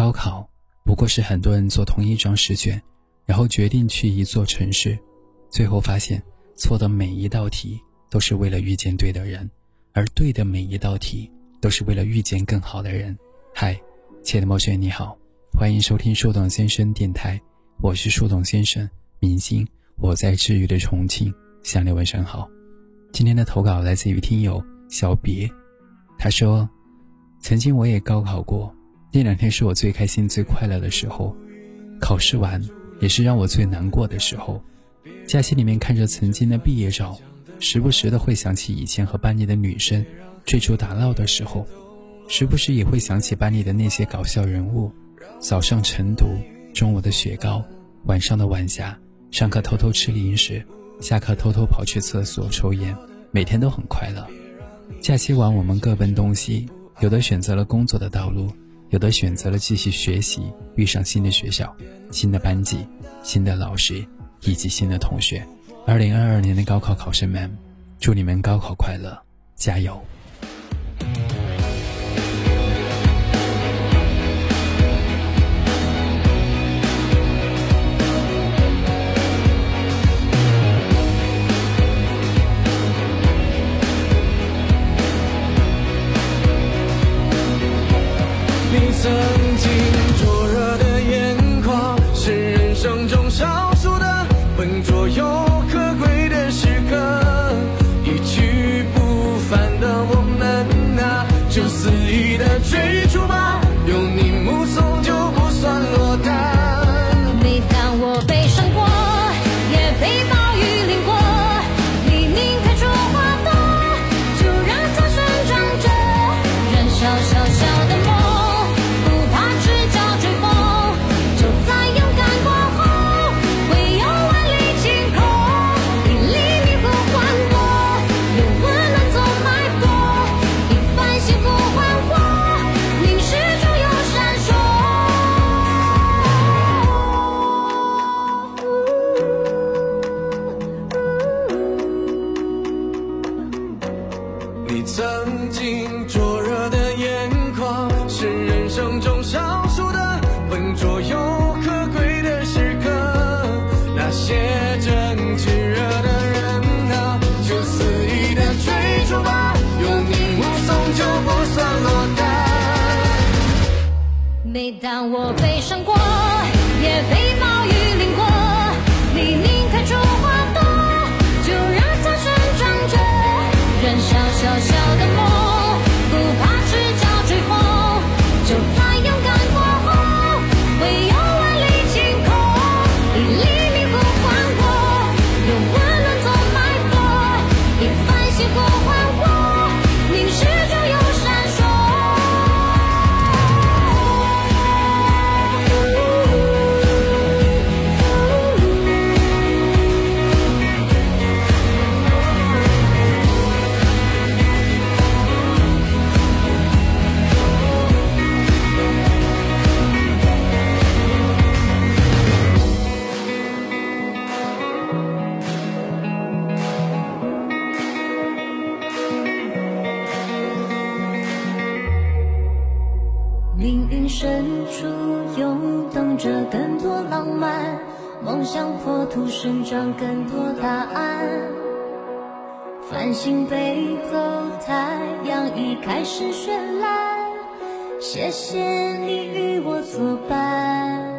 高考不过是很多人做同一张试卷，然后决定去一座城市，最后发现错的每一道题都是为了遇见对的人，而对的每一道题都是为了遇见更好的人。嗨，亲爱的莫轩，你好，欢迎收听树洞先生电台，我是树洞先生，明星，我在治愈的重庆向你问声好。今天的投稿来自于听友小别，他说：“曾经我也高考过，那两天是我最开心、最快乐的时候。考试完也是让我最难过的时候。假期里面看着曾经的毕业照，时不时的会想起以前和班里的女生追逐打闹的时候，时不时也会想起班里的那些搞笑人物。早上晨读，中午的雪糕，晚上的晚霞，上课偷偷吃零食。”下课偷偷跑去厕所抽烟，每天都很快乐。假期完，我们各奔东西，有的选择了工作的道路，有的选择了继续学习，遇上新的学校、新的班级、新的老师以及新的同学。二零二二年的高考考生们，祝你们高考快乐，加油！曾经灼热的眼眶是人生中少数的笨拙又可贵的时刻。一去不返的我们啊就肆意的追每当我悲伤过，也被暴雨淋过，深处涌动着更多浪漫，梦想破土生长更多答案。繁星背后，太阳已开始绚烂。谢谢你与我作伴。